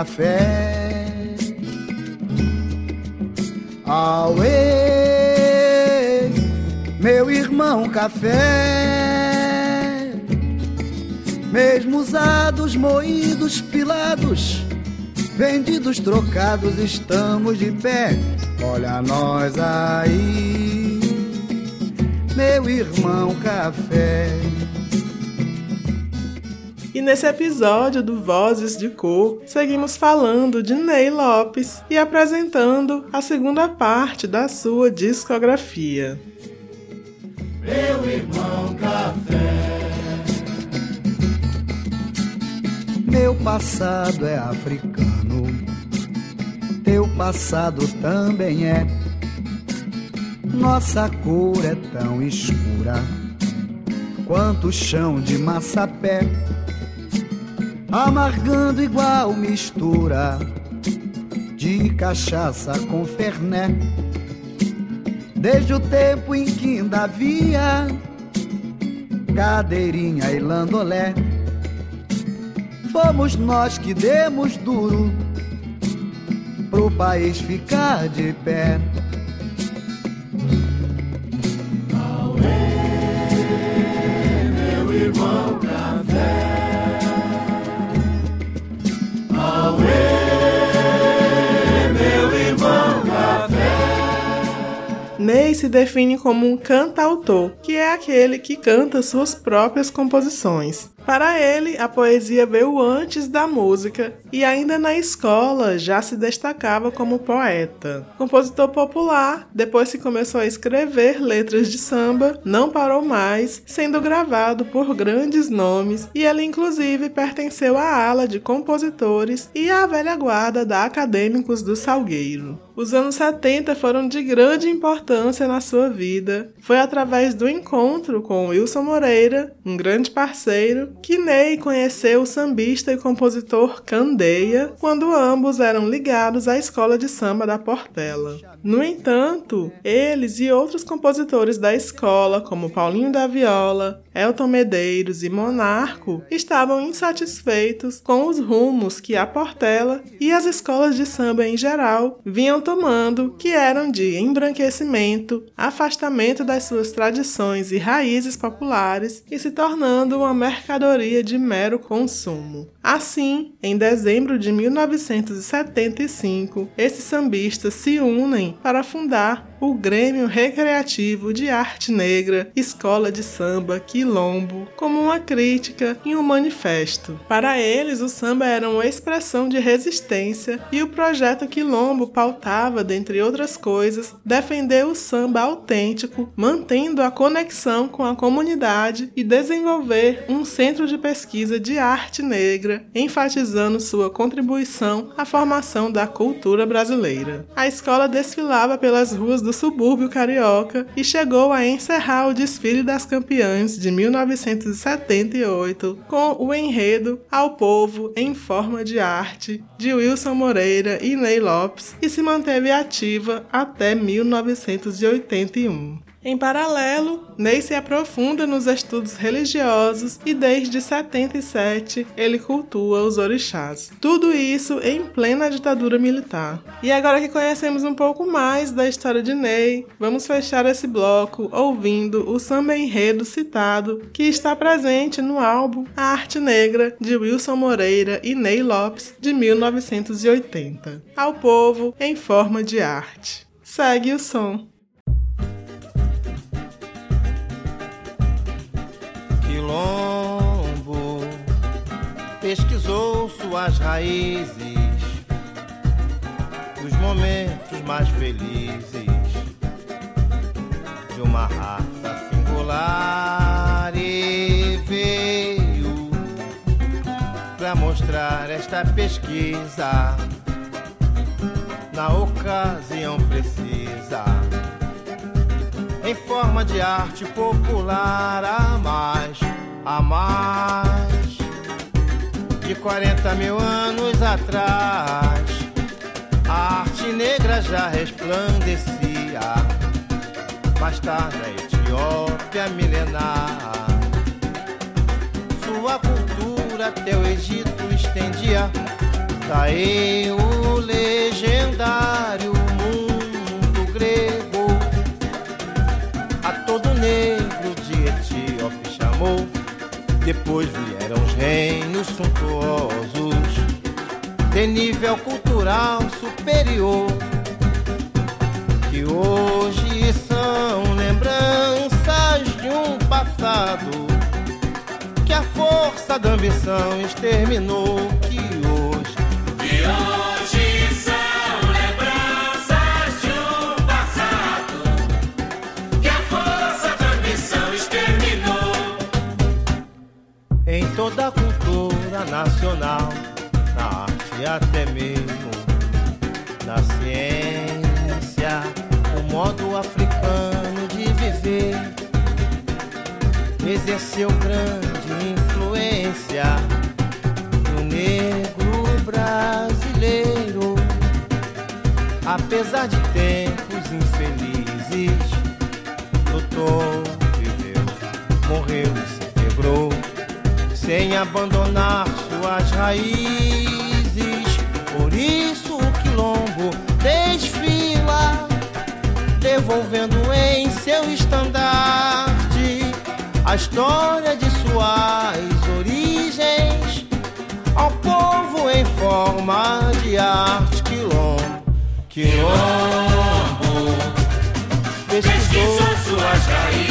Café. Auê, meu irmão café. Mesmo usados, moídos, pilados, vendidos, trocados, estamos de pé. Olha nós aí, meu irmão café. E nesse episódio do Vozes de Cor, seguimos falando de Ney Lopes e apresentando a segunda parte da sua discografia. Meu irmão café. Meu passado é africano, teu passado também é. Nossa cor é tão escura quanto o chão de massapé amargando igual mistura de cachaça com ferné. Desde o tempo em que ainda havia cadeirinha e landolé, fomos nós que demos duro pro país ficar de pé. Ney se define como um cantautor, que é aquele que canta suas próprias composições. Para ele, a poesia veio antes da música e ainda na escola já se destacava como poeta. Compositor popular, depois que começou a escrever letras de samba, não parou mais, sendo gravado por grandes nomes e ele inclusive pertenceu à ala de compositores e à velha guarda da Acadêmicos do Salgueiro. Os anos 70 foram de grande importância na sua vida. Foi através do encontro com Wilson Moreira, um grande parceiro, que Ney conheceu o sambista e compositor Candeia quando ambos eram ligados à escola de samba da Portela. No entanto, eles e outros compositores da escola, como Paulinho da Viola, Elton Medeiros e Monarco estavam insatisfeitos com os rumos que a Portela e as escolas de samba em geral vinham tomando, que eram de embranquecimento, afastamento das suas tradições e raízes populares e se tornando uma mercadoria de mero consumo. Assim, em dezembro de 1975, esses sambistas se unem para fundar o Grêmio Recreativo de Arte Negra, Escola de Samba Quilombo, como uma crítica e um manifesto. Para eles, o samba era uma expressão de resistência e o projeto Quilombo pautava, dentre outras coisas, defender o samba autêntico, mantendo a conexão com a comunidade e desenvolver um centro de pesquisa de arte negra, enfatizando sua contribuição à formação da cultura brasileira. A escola desfilava pelas ruas do do subúrbio carioca e chegou a encerrar o desfile das campeãs de 1978 com o enredo Ao Povo em Forma de Arte de Wilson Moreira e Ney Lopes e se manteve ativa até 1981. Em paralelo, Ney se aprofunda nos estudos religiosos e desde 77 ele cultua os orixás. Tudo isso em plena ditadura militar. E agora que conhecemos um pouco mais da história de Ney, vamos fechar esse bloco ouvindo o samba enredo citado que está presente no álbum A Arte Negra de Wilson Moreira e Ney Lopes de 1980. Ao povo em forma de arte. Segue o som. Quilombo pesquisou suas raízes, os momentos mais felizes de uma raça singular e veio para mostrar esta pesquisa. Na ocasião precisa em forma de arte popular a mais há mais de 40 mil anos atrás, a arte negra já resplandecia, mais tarde a Etiópia milenar. Sua cultura até o Egito estendia, daí o legendário mundo grego, a todo negro de Etiópia chamou depois vieram os reinos suntuosos, de nível cultural superior, que hoje são lembranças de um passado que a força da ambição exterminou, que hoje. Que cultura nacional, na arte até mesmo na ciência, o modo africano de viver exerceu grande influência no negro brasileiro, apesar de tempos infelizes, lutou, sem abandonar suas raízes. Por isso o quilombo desfila, devolvendo em seu estandarte a história de suas origens ao povo em forma de arte quilombo. Quilombo pesquisou suas raízes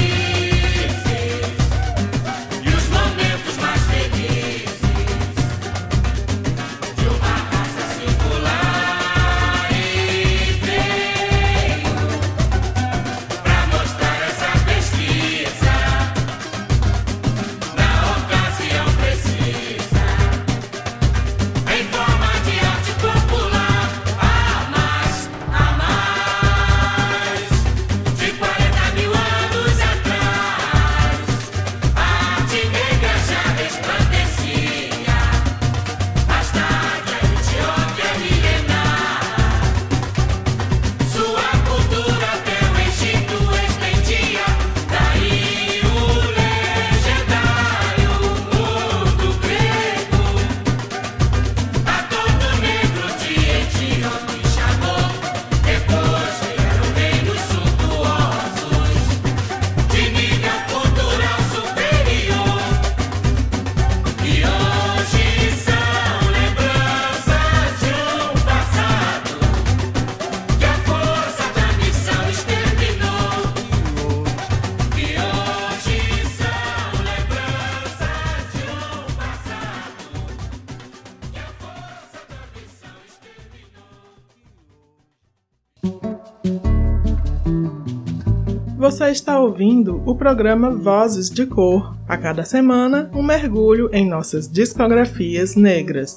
Você está ouvindo o programa Vozes de Cor. A cada semana, um mergulho em nossas discografias negras.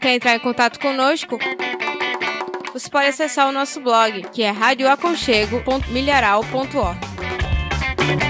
Quer entrar em contato conosco? Você pode acessar o nosso blog, que é radioaconchego.milharal.org.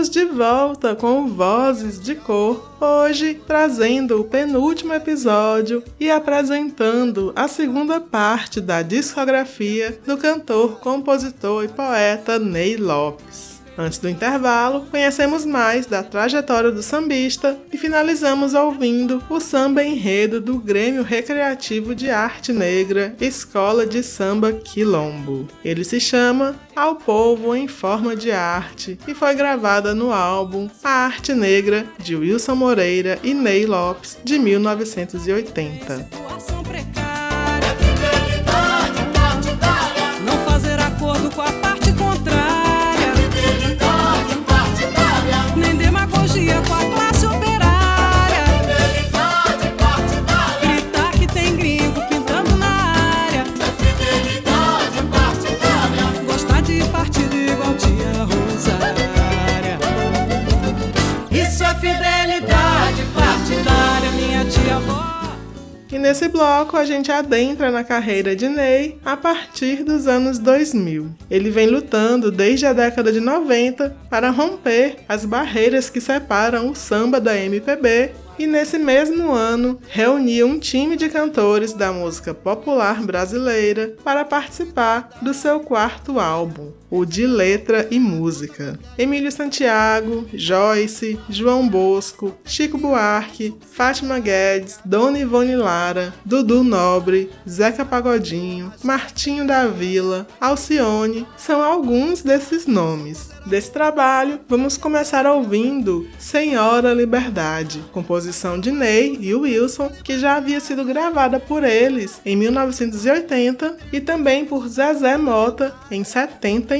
Estamos de volta com Vozes de Cor, hoje trazendo o penúltimo episódio e apresentando a segunda parte da discografia do cantor, compositor e poeta Ney Lopes. Antes do intervalo, conhecemos mais da trajetória do sambista e finalizamos ouvindo o samba enredo do Grêmio Recreativo de Arte Negra, Escola de Samba Quilombo. Ele se chama Ao Povo em Forma de Arte e foi gravada no álbum A Arte Negra de Wilson Moreira e Ney Lopes de 1980. E nesse bloco a gente adentra na carreira de Ney a partir dos anos 2000. Ele vem lutando desde a década de 90 para romper as barreiras que separam o samba da MPB e nesse mesmo ano reuniu um time de cantores da música popular brasileira para participar do seu quarto álbum, o de Letra e Música. Emílio Santiago, Joyce, João Bosco, Chico Buarque, Fátima Guedes, Dona Ivone Lara, Dudu Nobre, Zeca Pagodinho, Martinho da Vila, Alcione são alguns desses nomes. Desse trabalho, vamos começar ouvindo Senhora Liberdade, composição de Ney e Wilson, que já havia sido gravada por eles em 1980 e também por Zezé Mota em 79.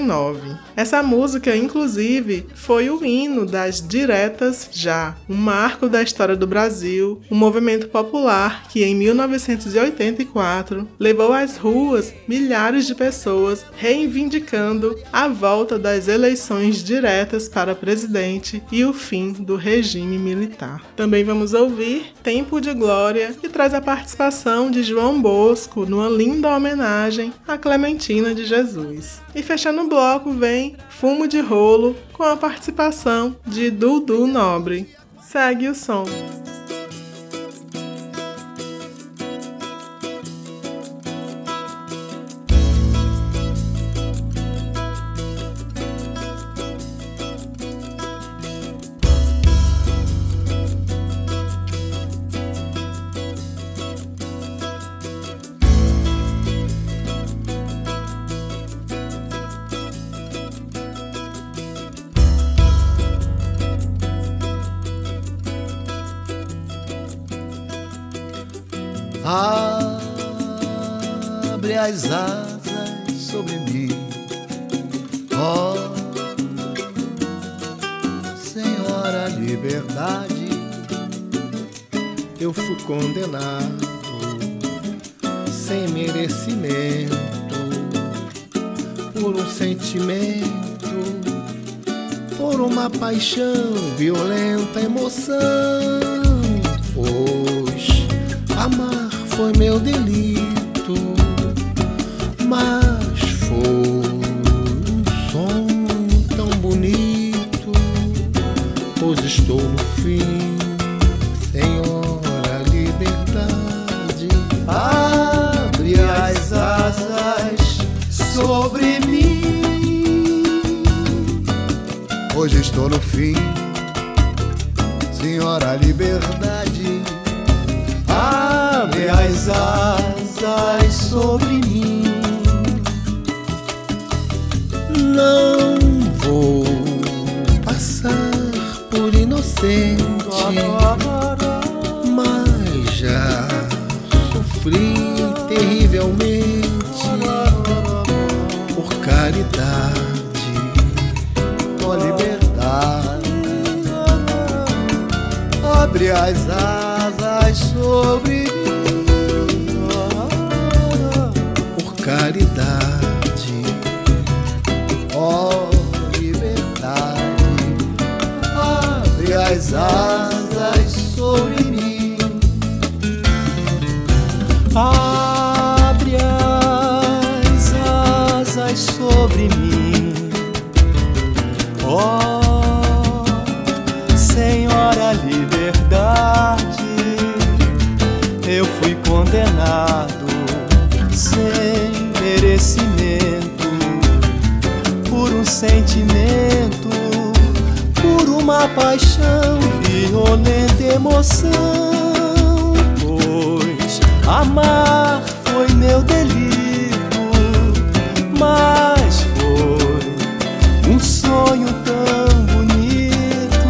Essa música, inclusive, foi o hino das Diretas Já, um marco da história do Brasil, um movimento popular que em 1984 levou às ruas milhares de pessoas reivindicando a volta das eleições diretas para presidente e o fim do regime militar. Também vamos ouvir Tempo de Glória, que traz a participação de João Bosco numa linda homenagem a Clementina de Jesus. E fechando bloco vem Fumo de Rolo, com a participação de Dudu Nobre. Segue o som. senhora liberdade, abre as asas sobre mim. Não vou passar por inocente, mas já sofri terrivelmente abre as asas sobre mim. Por caridade, Ó liberdade, abre as asas condenado sem merecimento por um sentimento, por uma paixão, violenta emoção. Pois amar foi meu delito, mas foi um sonho tão bonito.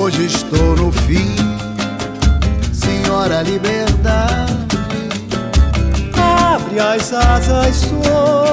Hoje estou no fim, Senhora Liberdade. Abre as asas sobre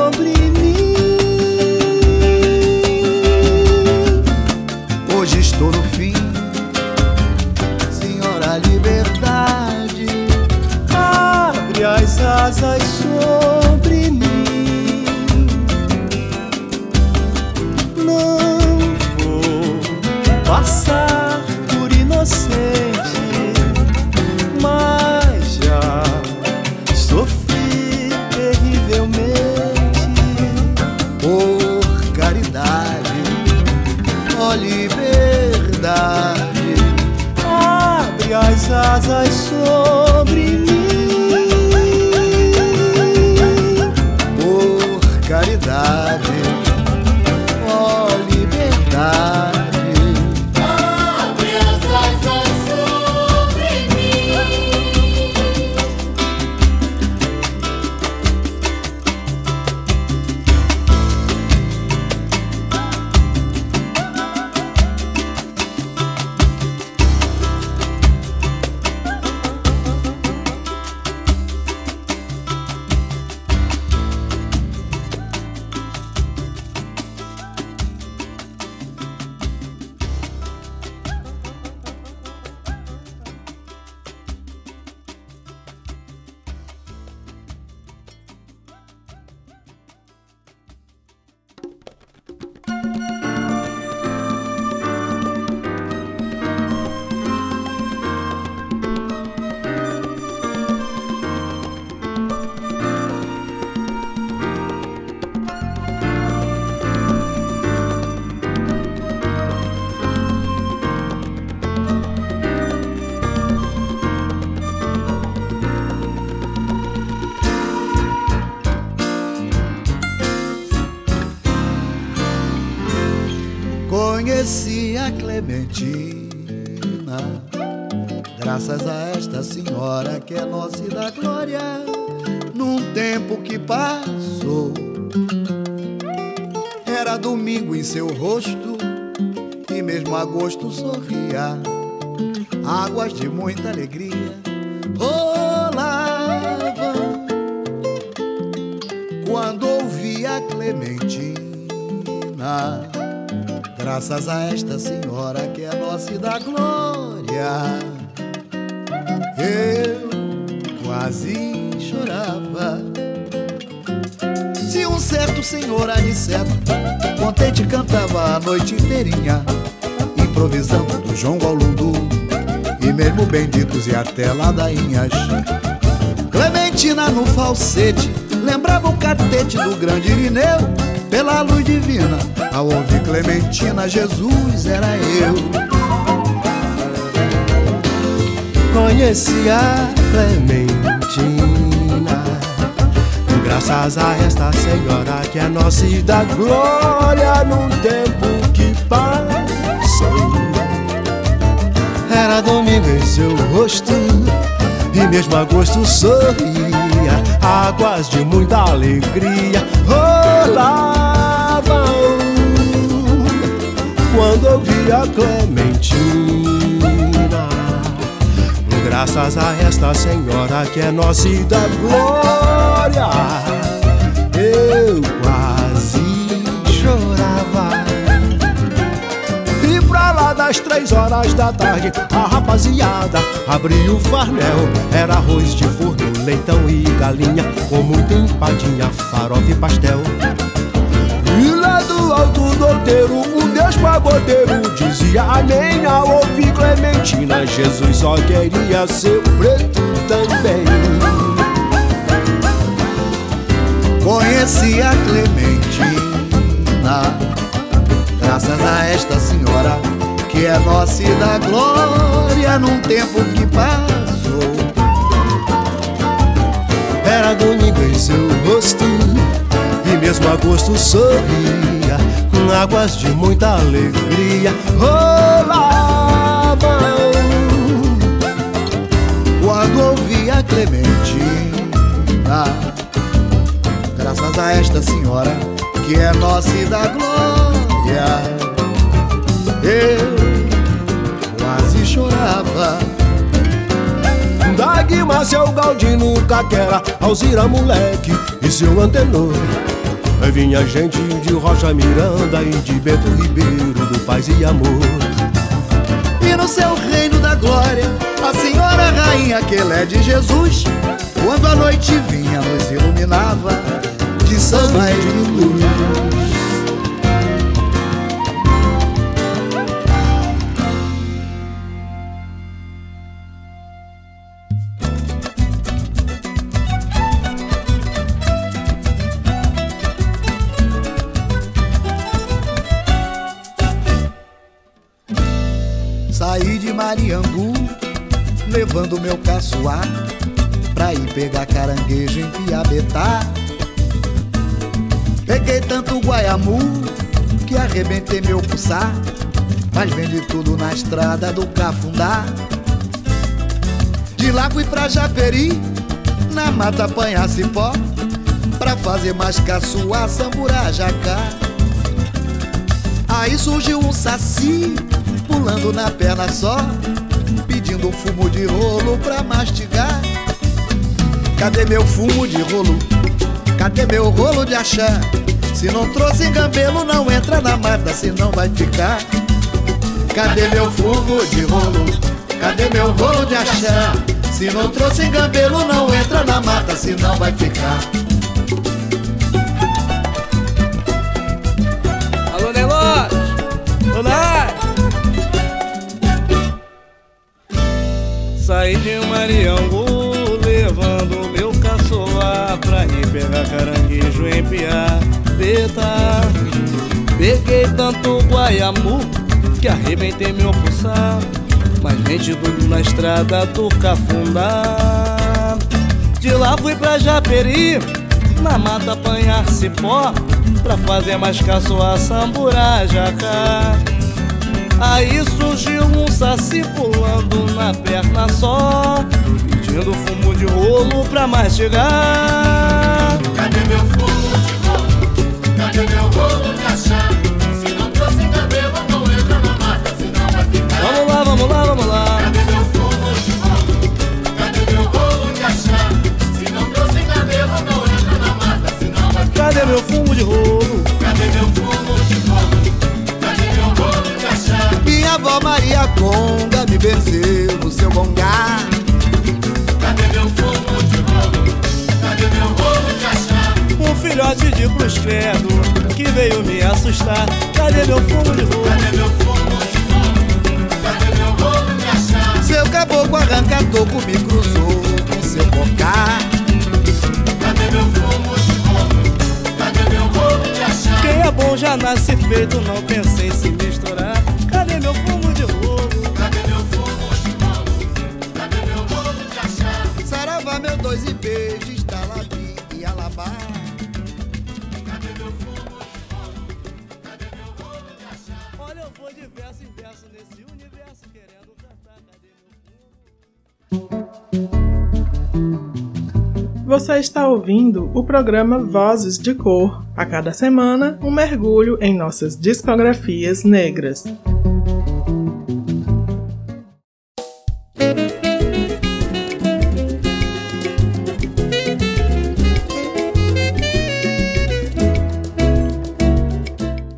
graças a esta senhora que é nossa e da glória, num tempo que passou. Era domingo em seu rosto, e mesmo agosto sorria, águas de muita alegria rolavam. Quando ouvi a Clementina, Graças a esta senhora que é nossa e da glória, eu quase chorava. Se um certo senhor aniceto, contente cantava a noite inteirinha, improvisando do João Golundu, e mesmo benditos e até ladainhas. Clementina no falsete, lembrava o catete do grande Irineu, pela luz divina, ao ouvir Clementina, Jesus era eu. Conheci a Clementina Graças a esta senhora que é nossa e da glória Num tempo que passou Era domingo em seu rosto E mesmo agosto sorria Águas de muita alegria rolavam quando eu vi a Clementina. Graças a esta senhora que é nossa e da glória, eu quase chorava. E pra lá das três horas da tarde, a rapaziada abriu o farnel. Era arroz de forno, leitão e galinha, com muita empadinha, farofa e pastel. E lá do alto do outeiro, um Deus pagodeiro dizia amém ao ouvir Clementina. Jesus só queria ser preto também. Conheci a Clementina, graças a esta senhora que é nossa da glória num tempo que passou. Era domingo em seu rosto E mesmo a gosto sorria Com águas de muita alegria Rolavam Quando ouvi a Clementina, graças a esta senhora que é nossa e da glória, eu quase chorava. Da Guima, seu Galdino, Caquera Alzira, moleque e seu antenor. Aí vinha gente de Rocha Miranda E de Bento Ribeiro, do Paz e Amor. E no seu reino da glória, a senhora rainha que ela é de Jesus, quando a noite vinha nos iluminava de samba e de luz. Meu caçoar pra ir pegar caranguejo em Piabetá. Peguei tanto guaiamu que arrebentei meu puçá, mas vendi tudo na estrada do Cafundá. De lá fui pra Japeri, na mata apanhar cipó, pra fazer mais caçoar, samburá, jacá. Aí surgiu um saci pulando na perna só, um fumo de rolo pra mastigar. Cadê meu fumo de rolo? Cadê meu rolo de achar? Se não trouxe gambelo, não entra na mata, senão vai ficar. Cadê meu fumo de rolo? Cadê meu rolo de achar? Se não trouxe gambelo, não entra na mata, senão vai ficar. Saí de Mariangu levando meu caçoar pra ir pegar caranguejo em Piabeta. Peguei tanto guaiamu que arrebentei meu pulsar, mas vende tudo na estrada do Cafundá. De lá fui pra Japeri, na mata apanhar cipó, pra fazer mais caçoar, samburá, jacá. Aí surgiu um saci pulando na perna só, pedindo fumo de rolo pra mastigar. Cadê meu fumo de rolo? Cadê meu rolo de achar? Se não trouxe cabelo, não entra na mata, senão vai ficar. Vamos lá, vamos lá, vamos lá. Cadê meu fumo de rolo? Cadê meu rolo de achar? Se não trouxe cabelo, não entra na mata, senão vai ficar. Cadê meu fumo de rolo? Cadê meu fumo avó Maria Conga me venceu no seu gongá. Cadê meu fumo de rolo? Cadê meu rolo de achar? Um filhote de cruz credo que veio me assustar. Cadê meu fumo de rolo? Cadê meu fumo de rolo? Cadê meu rolo de achar? Seu caboclo arranca toco me cruzou com seu bocá. Cadê meu fumo de rolo? Cadê meu rolo de achar? Quem é bom já nasce feito, não pensei Você está ouvindo o programa Vozes de Cor. A cada semana, um mergulho em nossas discografias negras.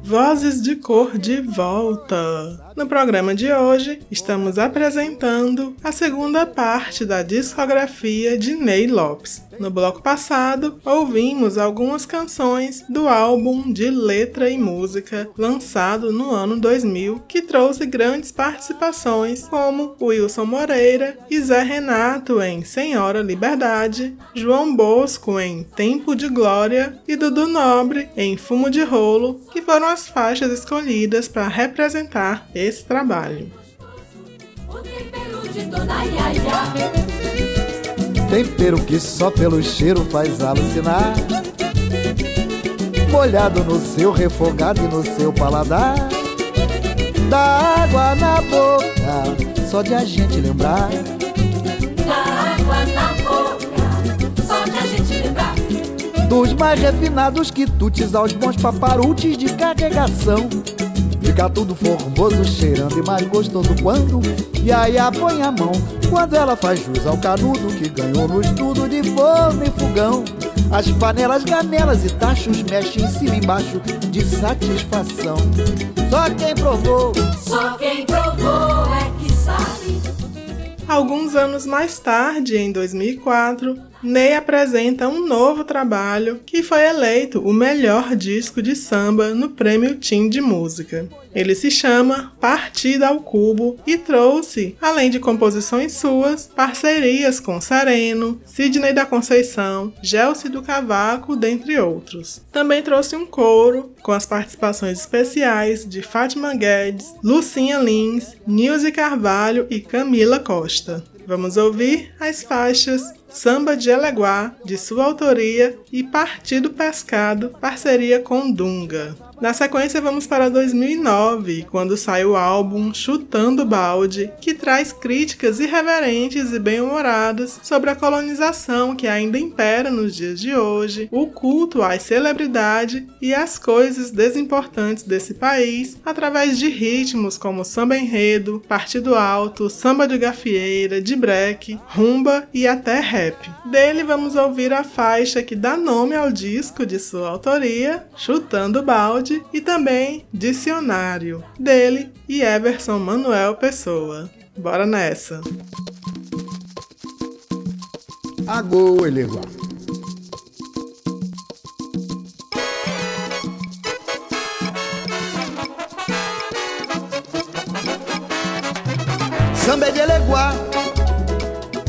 Vozes de Cor de volta! No programa de hoje, estamos apresentando a segunda parte da discografia de Ney Lopes. No bloco passado, ouvimos algumas canções do álbum de letra e música lançado no ano 2000, que trouxe grandes participações como Wilson Moreira e Zé Renato em Senhora Liberdade, João Bosco em Tempo de Glória e Dudu Nobre em Fumo de Rolo, que foram as faixas escolhidas para representar esse trabalho. Tempero que só pelo cheiro faz alucinar. Molhado no seu refogado e no seu paladar. Dá água na boca, só de a gente lembrar. Dá água na boca, só de a gente lembrar. Dos mais refinados quitutes aos bons paparutes de carregação. Fica tudo formoso, cheirando e mais gostoso quando E aí põe a mão Quando ela faz jus ao canudo Que ganhou no estudo de forno e fogão. As panelas, ganelas e tachos Mexem em cima e embaixo de satisfação. Só quem provou Só quem provou é que sabe. Alguns anos mais tarde, em 2004, Ney apresenta um novo trabalho que foi eleito o melhor disco de samba no Prêmio Tim de Música. Ele se chama Partida ao Cubo e trouxe, além de composições suas, parcerias com Sereno, Sidney da Conceição, Gelsi do Cavaco, dentre outros. Também trouxe um coro com as participações especiais de Fátima Guedes, Lucinha Lins, Nilce Carvalho e Camila Costa. Vamos ouvir as faixas Samba de Eleguá, de sua autoria, e Partido Pescado, parceria com Dunga. Na sequência, vamos para 2009, quando sai o álbum Chutando Balde, que traz críticas irreverentes e bem-humoradas sobre a colonização que ainda impera nos dias de hoje, o culto às celebridades e às coisas desimportantes desse país, através de ritmos como samba enredo, partido alto, samba de gafieira, de break, rumba e até rap. Dele vamos ouvir a faixa que dá nome ao disco de sua autoria, Chutando Balde e também Dicionário, dele e Everson Manuel Pessoa. Bora nessa! Agô, Eleguá. Samba é de Eleguá,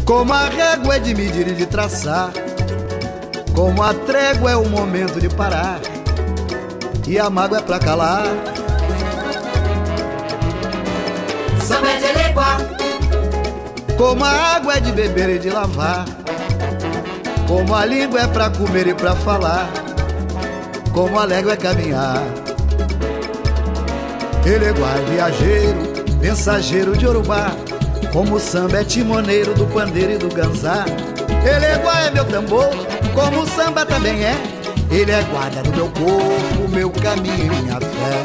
como a régua é de medir e de traçar, como a trégua é o momento de parar e a mágoa é pra calar. Samba é de Eleguá, Como a água é de beber e de lavar, como a língua é pra comer e pra falar, como a légua é caminhar. Eleguá é viajeiro, mensageiro de Urubá, como o samba é timoneiro do pandeiro e do ganzá. Eleguá é meu tambor, como o samba também é. Ele é guarda do meu corpo, meu caminho e minha fé.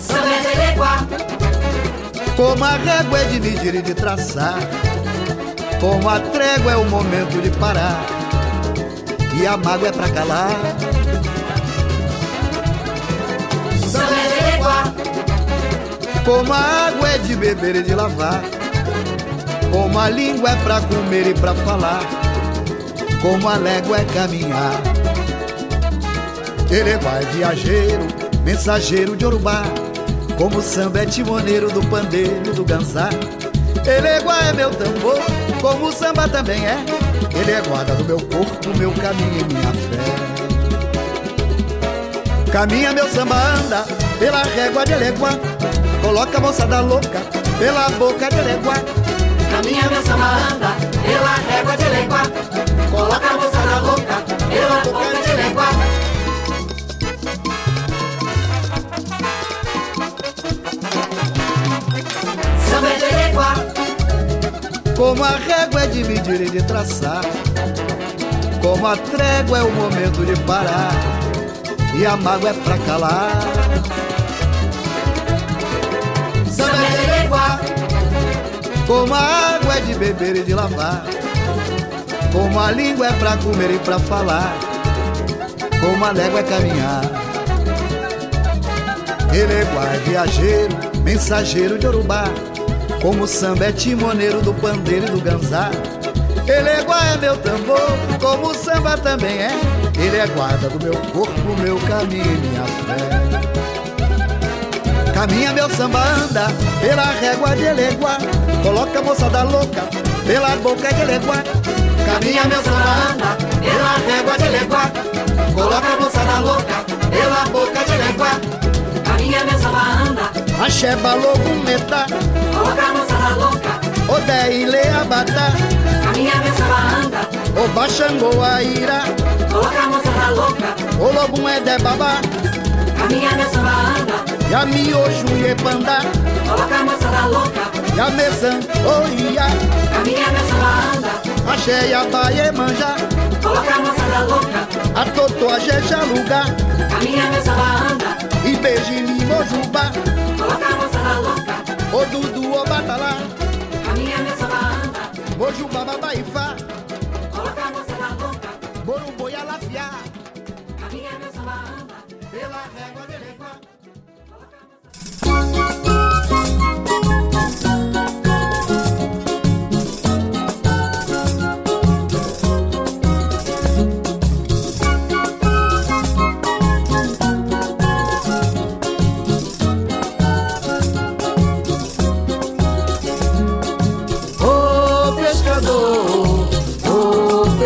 samba é de Eleguá, Como a régua é de medir e de traçar, como a trégua é o momento de parar, e a mágoa é pra calar. Como a água é de beber e de lavar, como a língua é pra comer e pra falar, como a légua é caminhar. Ele vai viajeiro, mensageiro de Urubá, como o samba é timoneiro do pandeiro do ganzá. Ele é meu tambor, como o samba também é. Ele é guarda do meu corpo, meu caminho e minha fé. Caminha meu samba anda pela régua de Eleguá Coloca a moçada louca pela boca de Eleguá caminha meu samba anda pela régua de Eleguá. Coloca a moçada louca pela boca de é de Eleguá, Como a régua é de medir e de traçar Como a trégua é o momento de parar e a mágoa é pra calar. Como a água é de beber e de lavar. Como a língua é pra comer e pra falar. Como a légua é caminhar. Eleguá é viajeiro, mensageiro de Urubá. Como o samba é timoneiro do pandeiro e do ganzá. Eleguá é meu tambor, como o samba também é. Ele é guarda do meu corpo, meu caminho e minha fé. Caminha meu samba anda pela régua de Eleguá. Coloca a moçada louca pela boca de Eleguá. caminha meu samba anda pela régua de Leguá. Coloca a moçada louca pela boca de Leguá. Caminha meu samba anda, Axé balogo metá, coloca a moçada louca. Odé e Leabatá, Caminha meu samba anda, O Baxangô Aira, coloca a moçada louca. O Logum é de Babá, Caminha meu samba anda, Yamiojo e Epandá, coloca a moçada louca. Yamezan, Oia, Caminha meu samba anda, Axé Yabaie Manjá, coloca a moçada louca. A Totó Axé Jaluga, Caminha meu samba anda, E Beijini Mojubá, coloca a moçada louca. O Dudu O Batalá, Caminha meu samba anda, Mojubá Babaifá,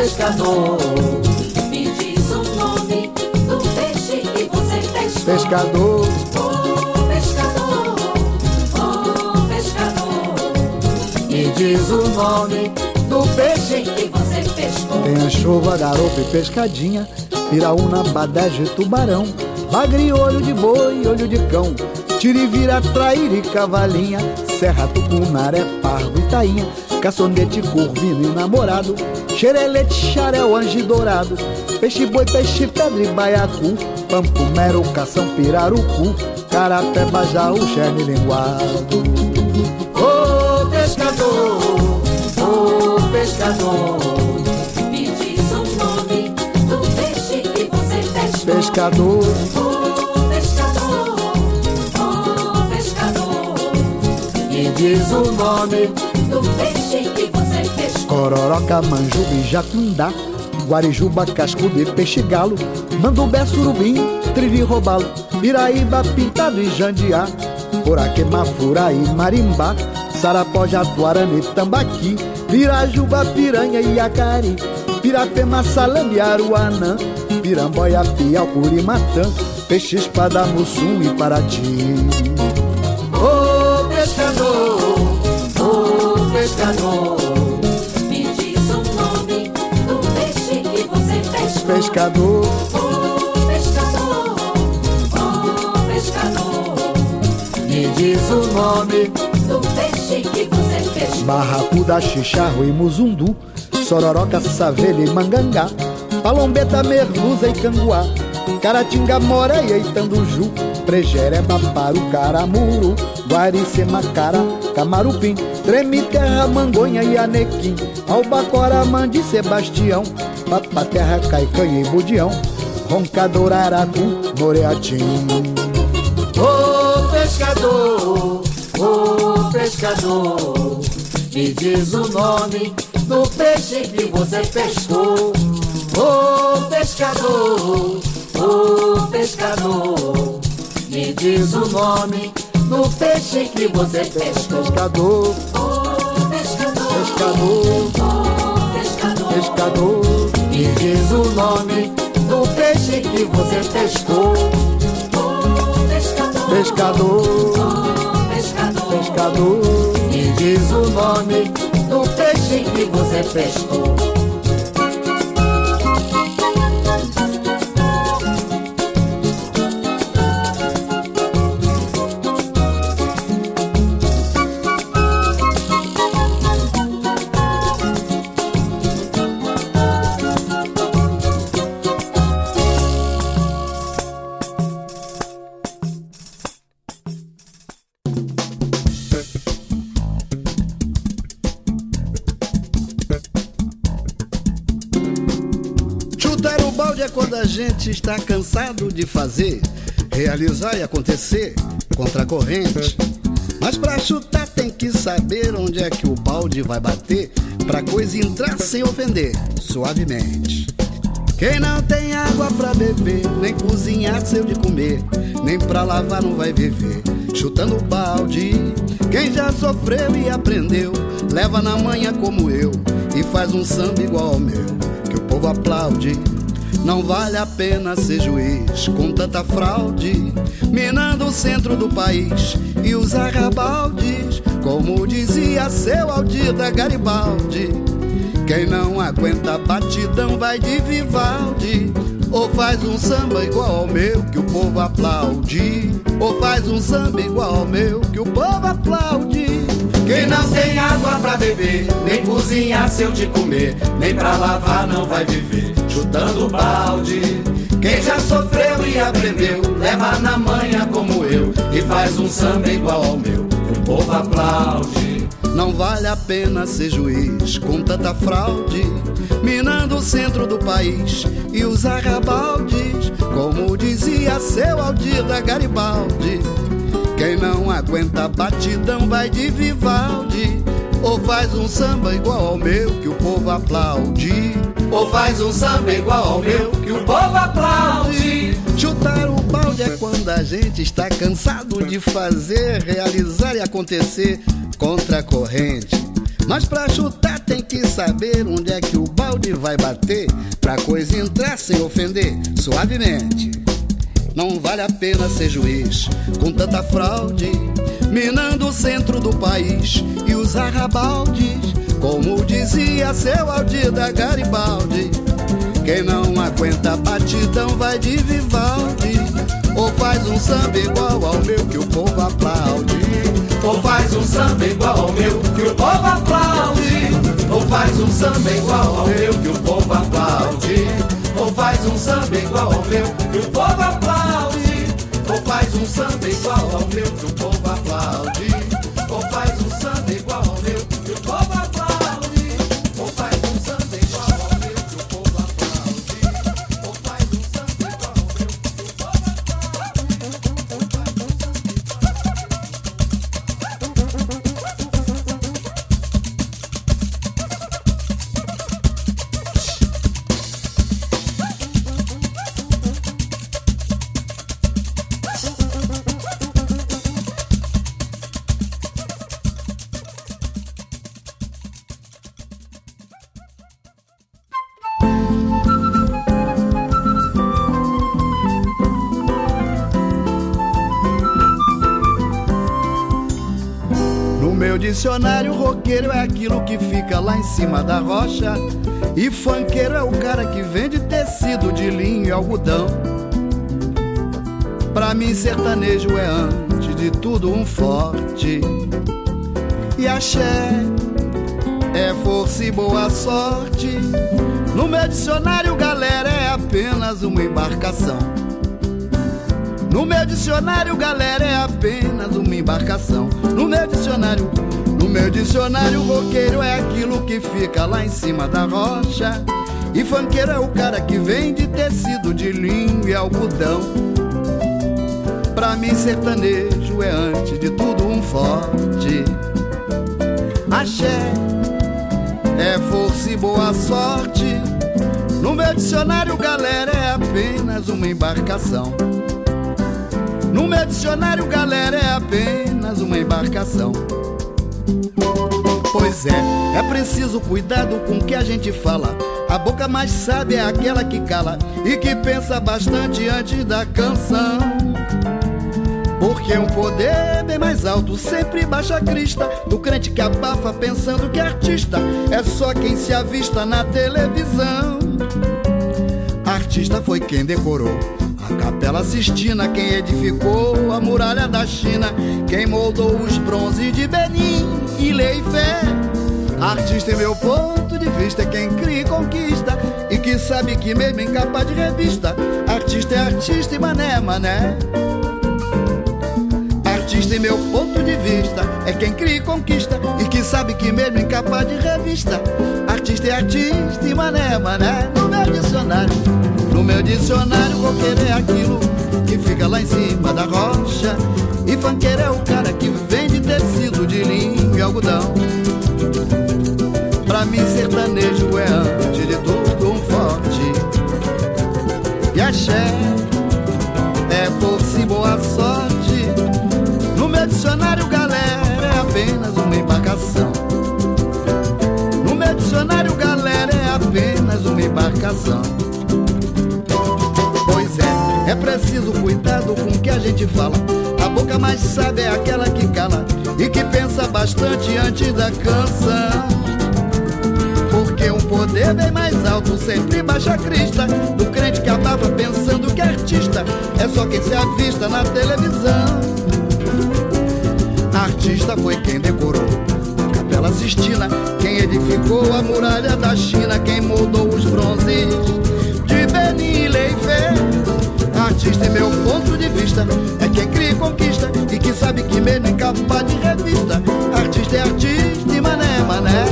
pescador, Me diz o nome do peixe que você pescou. Pescador, Oh, pescador, oh, pescador. me diz o nome do peixe Que você pescou. Tem anchova, garopa e pescadinha, piraúna, badege, tubarão, bagre, olho de boi, olho de cão, tirivira, traíra e cavalinha, serra, tucunaré, parvo e tainha, caçonete, curvino e namorado, xerelete, xarel, anjo dourado, peixe, boi, peixe, pedra e baiacu, pampo, mero, cação, pirarucu, carapé, bajaú, xerne, linguado. Ô pescador, ô pescador, Me diz o nome do peixe que você pescou. pescador. Oh, pescador, oh, pescador. Me diz o nome Do peixe que você pescou. Cororoca, manjuba e jacundá Guarijuba, cascudo e peixe galo Mandubé, surubim, trivi, robalo Piraíba, pintado e jandiá Poraquema, furaí, marimbá Sarapó, jatuarana e tambaqui Pirajuba, piranha e acari Pirapema, salame, aruanã Piramboia, piau, curimatã Peixe, espada, mussum e paraty pescador Me diz o nome do peixe que você pescou. pescador, Oh, pescador, oh, pescador. me diz o nome. Do peixe que você pescou. Barracuda, xixarro e muzundu, sororoca, savelha e mangangá, palombeta, merluza e canguá, caratinga, moreia e tanduju, prejereba, paru, caramuru, guaricema, cara, camarupim, treme, terra, mangonha e anequim, albacora, mande, sebastião, papaterra, caicanha e budião, roncador, aracu, moreatim. Ô pescador, ô pescador, me diz o nome do peixe que você pescou. Ô pescador, ô pescador, me diz o nome do peixe que você pescou. Pescador, Oh, pescador, pescador, oh, pescador. pescador, me diz o nome do peixe que você pescou. Oh, pescador, Pescador. oh, pescador. pescador Me diz o nome do peixe que você pescou gente está cansado de fazer, realizar e acontecer contra a corrente. Mas pra chutar tem que saber onde é que o balde vai bater, pra coisa entrar sem ofender, suavemente. Quem não tem água pra beber, nem cozinhar seu de comer, nem pra lavar não vai viver, chutando o balde. Quem já sofreu e aprendeu, leva na manhã como eu, e faz um samba igual ao meu, que o povo aplaude. Não vale a pena ser juiz com tanta fraude, minando o centro do país e os arrabaldes, como dizia seu Aldida Garibaldi. Quem não aguenta batidão vai de Vivaldi. Ou faz um samba igual ao meu que o povo aplaude. Ou faz um samba igual ao meu que o povo aplaude. Quem não tem água pra beber, nem cozinhar seu de comer, nem pra lavar não vai viver, chutando balde. Quem já sofreu e aprendeu, leva na manha como eu, e faz um samba igual ao meu, que o povo aplaude. Não vale a pena ser juiz com tanta fraude, minando o centro do país e os arrabaldes, como dizia seu Aldida Garibaldi. Quem não aguenta batidão vai de Vivaldi, ou faz um samba igual ao meu que o povo aplaude. Ou faz um samba igual ao meu, que o povo aplaude. Chutar o balde é quando a gente está cansado de fazer, realizar e acontecer contra a corrente. Mas pra chutar tem que saber onde é que o balde vai bater, pra coisa entrar sem ofender, suavemente. Não vale a pena ser juiz com tanta fraude, minando o centro do país e os arrabaldes, como dizia seu Aldida Garibaldi. Quem não aguenta batidão vai de Vivaldi, ou faz um samba igual ao meu que o povo aplaude. Ou faz um samba igual ao meu, que o povo aplaude. Ou faz um samba igual ao meu, que o povo aplaude. Ou faz um samba igual ao meu, que o povo aplaude. Ou faz um samba igual ao meu, que o povo aplaude. Roqueiro é aquilo que fica lá em cima da rocha. E funkeiro é o cara que vende tecido de linho e algodão. Pra mim, sertanejo é antes de tudo um forte. E axé é força e boa sorte. No meu dicionário, galera, é apenas uma embarcação. No meu dicionário, galera, é apenas uma embarcação. No meu dicionário, no meu dicionário, roqueiro é aquilo que fica lá em cima da rocha. E funkeiro é o cara que vende tecido de linho e algodão. Pra mim, sertanejo é antes de tudo um forte. Axé é força e boa sorte. No meu dicionário, galera, é apenas uma embarcação. No meu dicionário, galera, é apenas uma embarcação. Pois é, é preciso cuidado com o que a gente fala. A boca mais sábia é aquela que cala e que pensa bastante antes da canção. Porque um poder bem mais alto sempre baixa a crista do crente que abafa pensando que artista é só quem se avista na televisão. Artista foi quem decorou a Capela Sistina, quem edificou a muralha da China, quem moldou os bronzes de Benin Lei e Fé. Artista, em meu ponto de vista, é quem cria e conquista e que sabe que mesmo em capa de revista, artista é artista e mané é mané. Artista, em meu ponto de vista, é quem cria e conquista e que sabe que mesmo em capa de revista, artista é artista e mané é mané no meu dicionário. No meu dicionário, roqueiro é aquilo que fica lá em cima da rocha. E funkeiro é o cara que tecido de linho e algodão. Pra mim, sertanejo é antes de tudo um forte. E axé é por si boa sorte. No meu dicionário, galera, é apenas uma embarcação. No meu dicionário, galera, é apenas uma embarcação. Pois é, é preciso cuidado com o que a gente fala. A boca mais sábia é aquela que cala e que pensa bastante antes da canção. Porque um poder bem mais alto sempre baixa a crista. Do crente que abafa pensando que artista É só quem se avista na televisão. Artista foi quem decorou a Capela Sistina Quem edificou a muralha da China Quem moldou os bronzes Artista em meu ponto de vista É quem cria e conquista E que sabe que mesmo em capa de revista. Artista é artista e mané, mané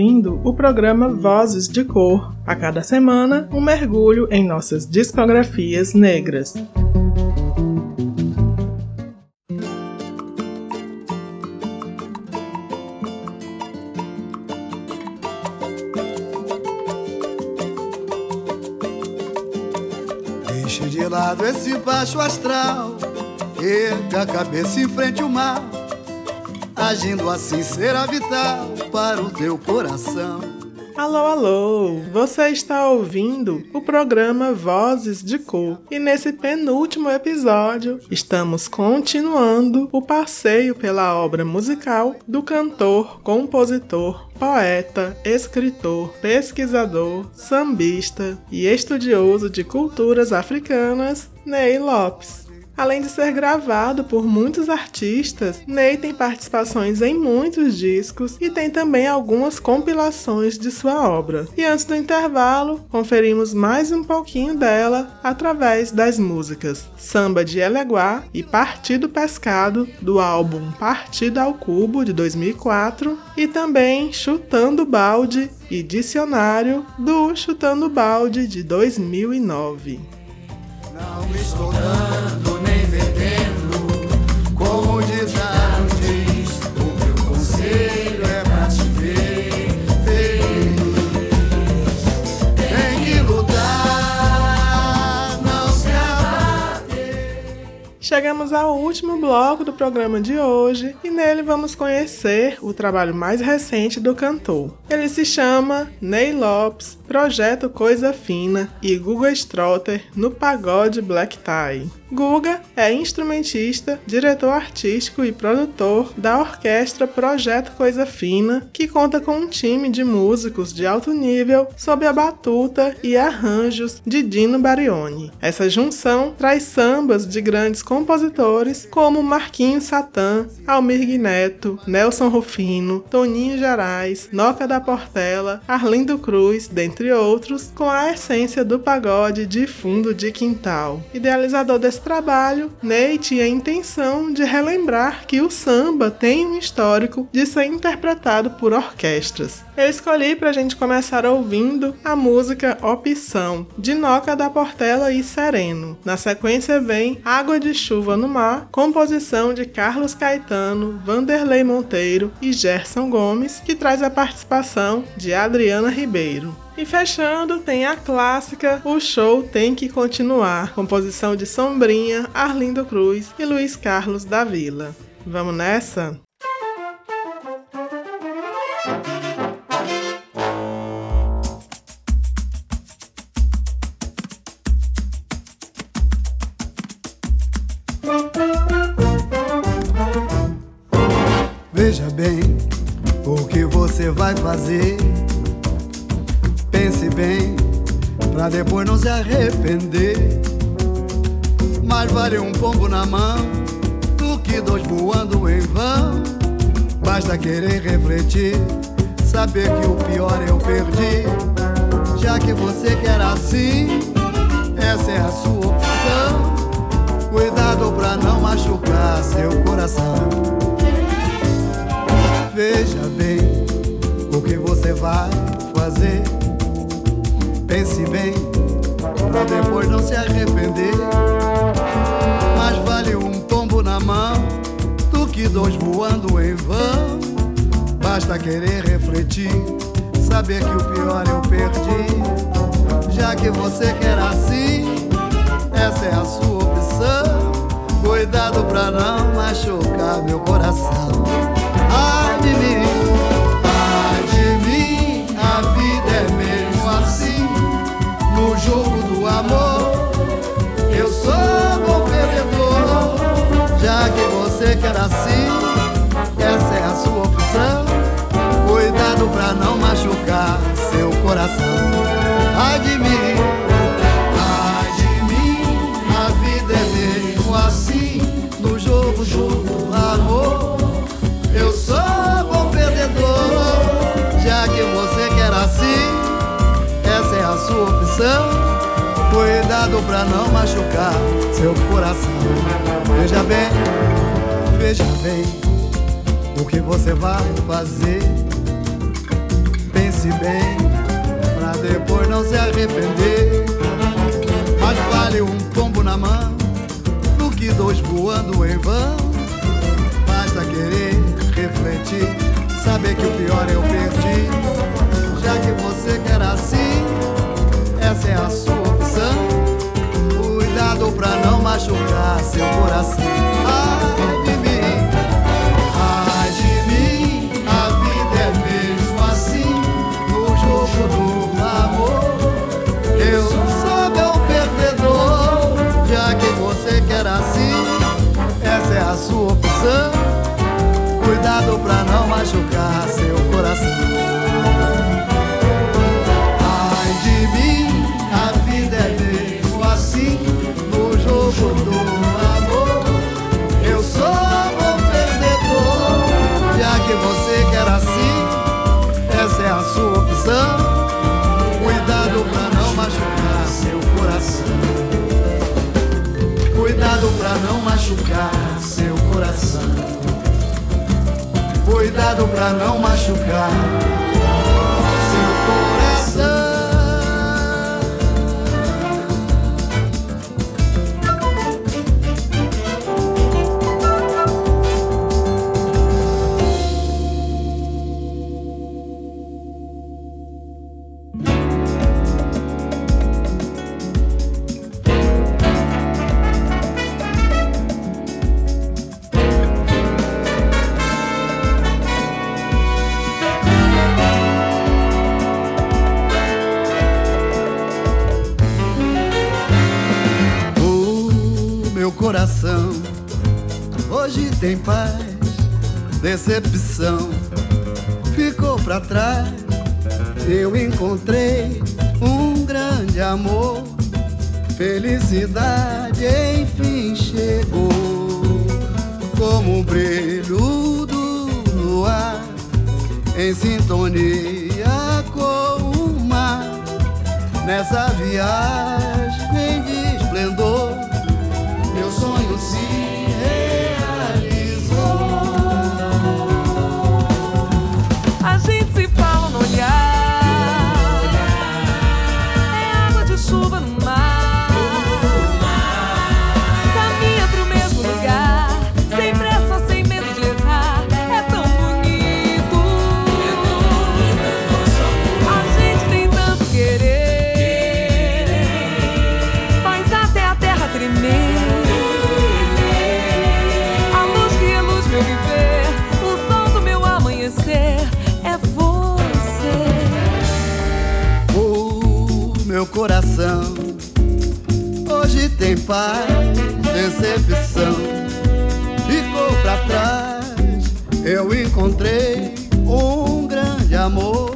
ouvindo o programa Vozes de Cor. A cada semana, um mergulho em nossas discografias negras. Deixe de lado esse baixo astral, erga a cabeça em frente ao mar. Agindo assim será vital para o teu coração. Alô, alô! Você está ouvindo o programa Vozes de Cor e nesse penúltimo episódio estamos continuando o passeio pela obra musical do cantor, compositor, poeta, escritor, pesquisador, sambista e estudioso de culturas africanas, Ney Lopes. Além de ser gravado por muitos artistas, Ney tem participações em muitos discos e tem também algumas compilações de sua obra. E antes do intervalo, conferimos mais um pouquinho dela através das músicas Samba de Eleguá e Partido Pescado, do álbum Partida ao Cubo de 2004, e também Chutando Balde e Dicionário do Chutando Balde de 2009. Não estou Chegamos ao último bloco do programa de hoje e nele vamos conhecer o trabalho mais recente do cantor. Ele se chama Ney Lopes, Projeto Coisa Fina e Guga Strotter no Pagode Black Tie. Guga é instrumentista, diretor artístico e produtor da orquestra Projeto Coisa Fina, que conta com um time de músicos de alto nível sob a batuta e arranjos de Dino Barioni. Essa junção traz sambas de grandes compositores como Marquinhos Satã, Almir Neto, Nelson Rufino, Toninho Gerais, Noca da Portela, Arlindo Cruz, dentre outros, com a essência do pagode de fundo de quintal. Idealizador desse trabalho, Ney tinha a intenção de relembrar que o samba tem um histórico de ser interpretado por orquestras. Eu escolhi para a gente começar ouvindo a música Opção, de Noca da Portela e Sereno. Na sequência vem Água de Chuva no Mar, composição de Carlos Caetano, Vanderlei Monteiro e Gerson Gomes, que traz a participação de Adriana Ribeiro. E fechando, tem a clássica O Show Tem Que Continuar, composição de Sombrinha, Arlindo Cruz e Luiz Carlos da Vila. Vamos nessa? Fazer Pense bem, pra depois não se arrepender. Mais vale um pombo na mão do que dois voando em vão. Basta querer refletir, saber que o pior eu perdi. Já que você quer assim, essa é a sua opção. Cuidado pra não machucar seu coração. Veja bem que você vai fazer. Pense bem, pra depois não se arrepender. Mais vale um tombo na mão do que dois voando em vão. Basta querer refletir, saber que o pior eu perdi. Já que você quer assim, essa é a sua opção. Cuidado pra não machucar meu coração. Você quer assim, essa é a sua opção. Cuidado pra não machucar seu coração. Ai de mim, ai de mim, a vida é mesmo assim. No jogo do amor, eu sou bom perdedor. Já que você quer assim, essa é a sua opção. Cuidado pra não machucar seu coração. Veja bem, veja bem o que você vai fazer. Pense bem, pra depois não se arrepender. Mais vale um pombo na mão do que dois voando em vão. Basta querer refletir, saber que o pior eu perdi. Já que você quer assim, essa é a sua opção. Cuidado pra não machucar seu coração. Ai a sua opção. Cuidado pra não machucar seu coração. Ai de mim, a vida é mesmo assim. No jogo do amor, eu sou bom perdedor. Já que você quer assim, essa é a sua opção. Cuidado pra não machucar seu coração. Cuidado pra não machucar Cuidado pra não machucar tem paz, decepção ficou pra trás. Eu encontrei um grande amor, felicidade enfim chegou, como um brilho do luar, em sintonia com o mar. Nessa viagem de esplendor, coração. Hoje tem paz, decepção. Ficou pra trás, eu encontrei um grande amor.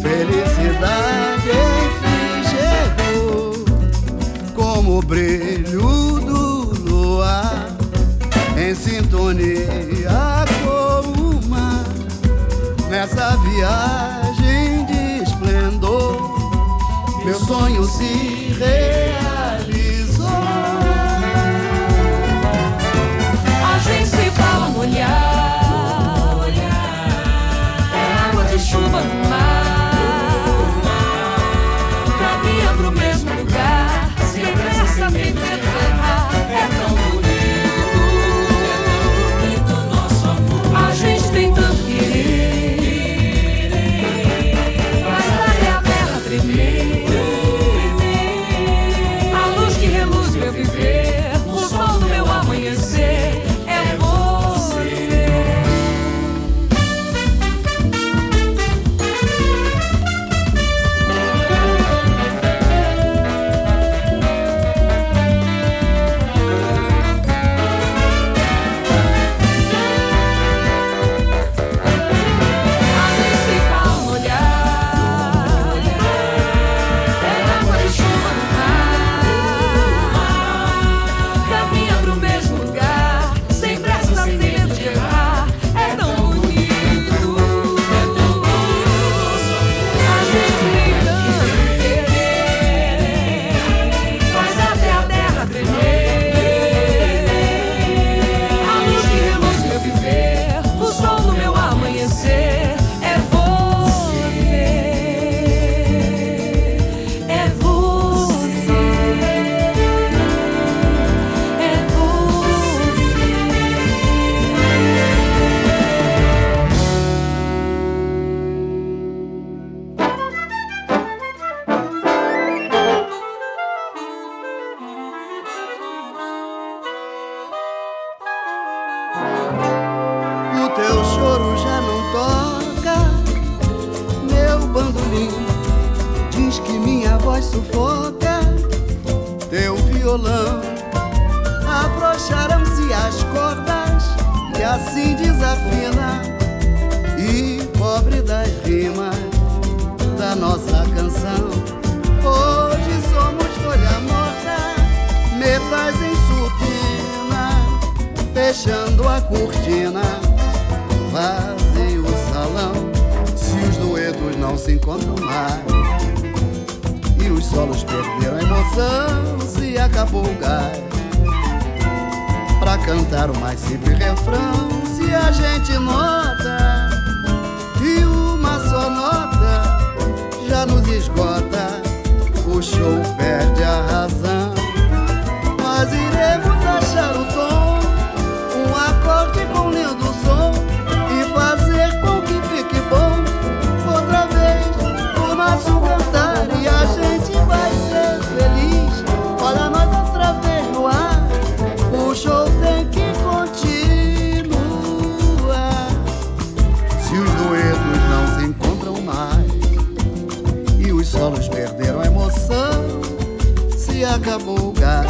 Felicidade enfim chegou, como o brilho do luar, em sintonia com o mar. Nessa viagem meu sonho se realizou. A gente se fala. Fazem em surdina, fechando a cortina, vazio o salão. Se os duetos não se encontram mais e os solos perderam a emoção, se acabou o gás. Pra cantar o mais simples refrão, se a gente nota que uma só nota já nos esgota, o show perde a razão. música vulgar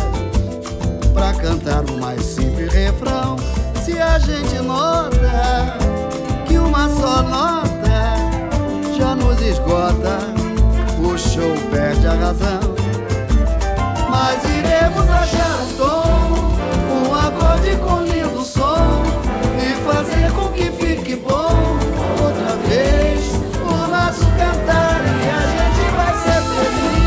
Pra cantar o mais simples refrão. Se a gente nota Que uma só nota Já nos esgota O show perde a razão. Mas iremos achar um tom Um acorde com lindo som E fazer com que fique bom. Outra vez o nosso cantar E a gente vai ser feliz.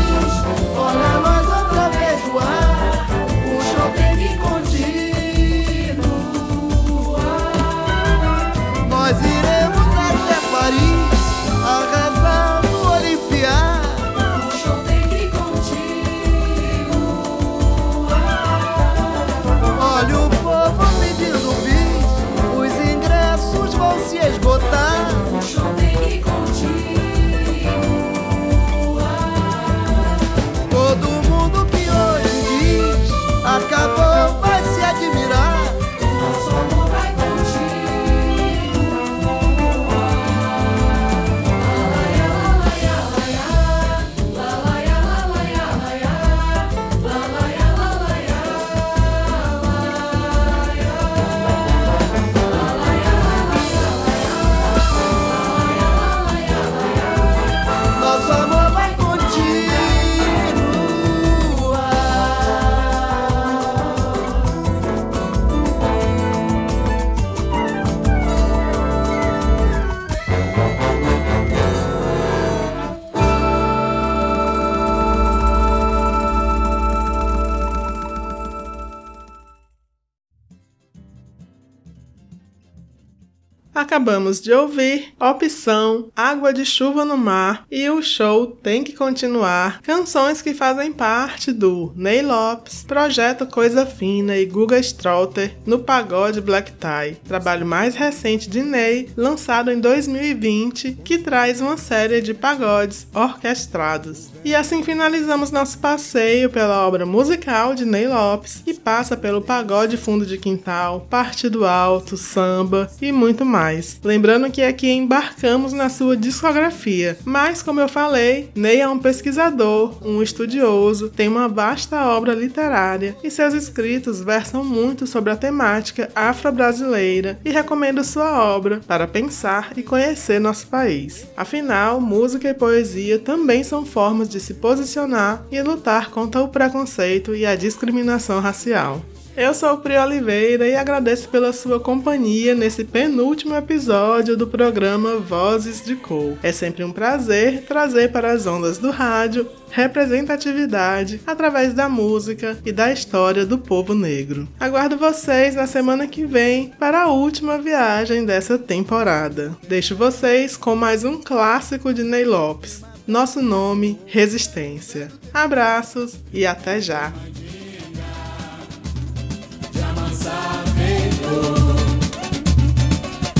Acabamos de ouvir Opção, Água de Chuva no Mar e O Show Tem Que Continuar, canções que fazem parte do Ney Lopes, Projeto Coisa Fina e Guga Strauter no Pagode Black Tie, trabalho mais recente de Ney, lançado em 2020, que traz uma série de pagodes orquestrados. E assim finalizamos nosso passeio pela obra musical de Ney Lopes e passa pelo pagode fundo de quintal, partido alto, samba e muito mais. Lembrando que aqui embarcamos na sua discografia, mas como eu falei, Ney é um pesquisador, um estudioso, tem uma vasta obra literária e seus escritos versam muito sobre a temática afro-brasileira e recomendo sua obra para pensar e conhecer nosso país. Afinal, música e poesia também são formas de se posicionar e lutar contra o preconceito e a discriminação racial. Eu sou o Pri Oliveira e agradeço pela sua companhia nesse penúltimo episódio do programa Vozes de Cor. É sempre um prazer trazer para as ondas do rádio representatividade através da música e da história do povo negro. Aguardo vocês na semana que vem para a última viagem dessa temporada. Deixo vocês com mais um clássico de Ney Lopes. Nosso nome, Resistência. Abraços e até já!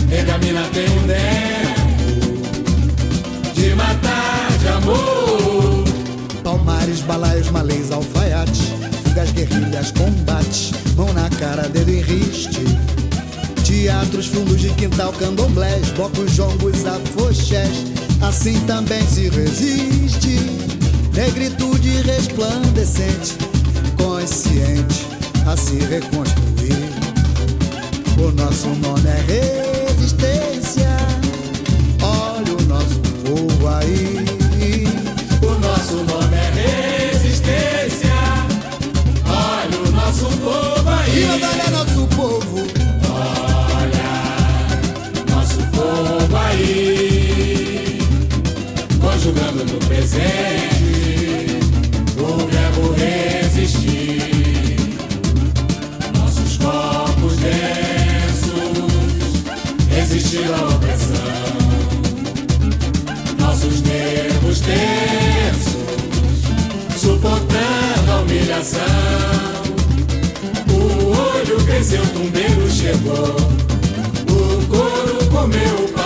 Nega mina tem um tempo de matar de amor. Palmares, balaios, malês, alfaiate Fugas, guerrilhas, combates Mão na cara, dedo em riste. Teatros, fundos de quintal, candomblés Blocos, jongos, afoxés Assim também se resiste. Negritude resplandecente Consciente a se reconstruir O nosso nome é resistência Olha o nosso povo aí O nosso nome é resistência. Olha o nosso povo aí. E olha nosso povo Nosso povo aí. Conjugando no presente o verbo resistir. Resistir à opressão. Nossos nervos tensos suportando a humilhação. O olho cresceu, o tumbeiro chegou. O couro comeu o pau